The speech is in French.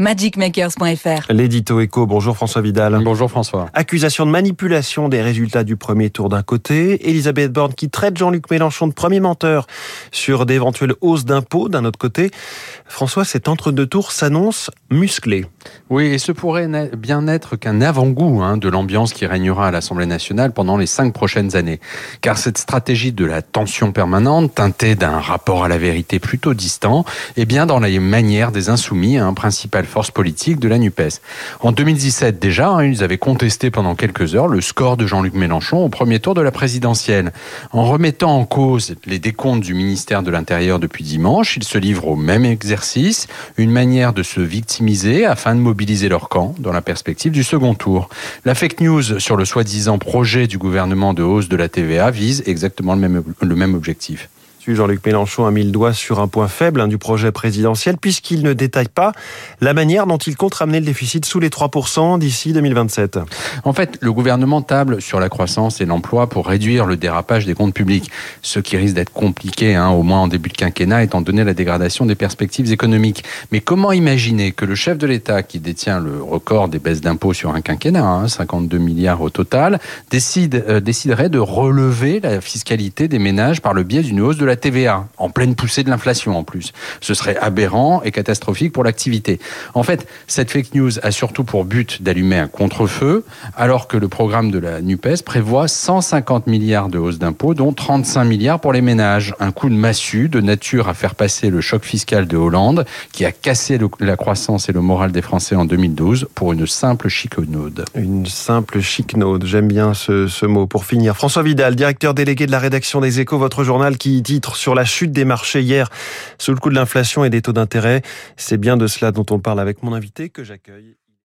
magicmakers.fr. L'édito éco, bonjour François Vidal. Bonjour François. Accusation de manipulation des résultats du premier tour d'un côté, Elisabeth Borne qui traite Jean-Luc Mélenchon de premier menteur sur d'éventuelles hausses d'impôts d'un autre côté. François, cet entre-deux tours s'annonce musclé. Oui, et ce pourrait bien être qu'un avant-goût hein, de l'ambiance qui régnera à l'Assemblée nationale pendant les cinq prochaines années. Car cette stratégie de la tension permanente, teintée d'un rapport à la vérité plutôt distant, est bien dans la manière des insoumis, hein, principale force politique de la NUPES. En 2017 déjà, hein, ils avaient contesté pendant quelques heures le score de Jean-Luc Mélenchon au premier tour de la présidentielle. En remettant en cause les décomptes du ministère de l'Intérieur depuis dimanche, ils se livrent au même exercice, une manière de se victimiser afin de mobiliser leur camp dans la perspective du second tour. La fake news sur le soi-disant projet du gouvernement de hausse de la TVA vise exactement le même, le même objectif. Jean-Luc Mélenchon a mis le doigt sur un point faible hein, du projet présidentiel, puisqu'il ne détaille pas la manière dont il compte ramener le déficit sous les 3% d'ici 2027. En fait, le gouvernement table sur la croissance et l'emploi pour réduire le dérapage des comptes publics, ce qui risque d'être compliqué, hein, au moins en début de quinquennat, étant donné la dégradation des perspectives économiques. Mais comment imaginer que le chef de l'État, qui détient le record des baisses d'impôts sur un quinquennat, hein, 52 milliards au total, euh, déciderait de relever la fiscalité des ménages par le biais d'une hausse de la TVA, en pleine poussée de l'inflation en plus. Ce serait aberrant et catastrophique pour l'activité. En fait, cette fake news a surtout pour but d'allumer un contre-feu, alors que le programme de la NUPES prévoit 150 milliards de hausse d'impôts, dont 35 milliards pour les ménages. Un coup de massue de nature à faire passer le choc fiscal de Hollande, qui a cassé la croissance et le moral des Français en 2012, pour une simple chicanaude. Une simple chicanaude, j'aime bien ce, ce mot. Pour finir, François Vidal, directeur délégué de la rédaction des Échos, votre journal qui sur la chute des marchés hier sous le coup de l'inflation et des taux d'intérêt. C'est bien de cela dont on parle avec mon invité que j'accueille.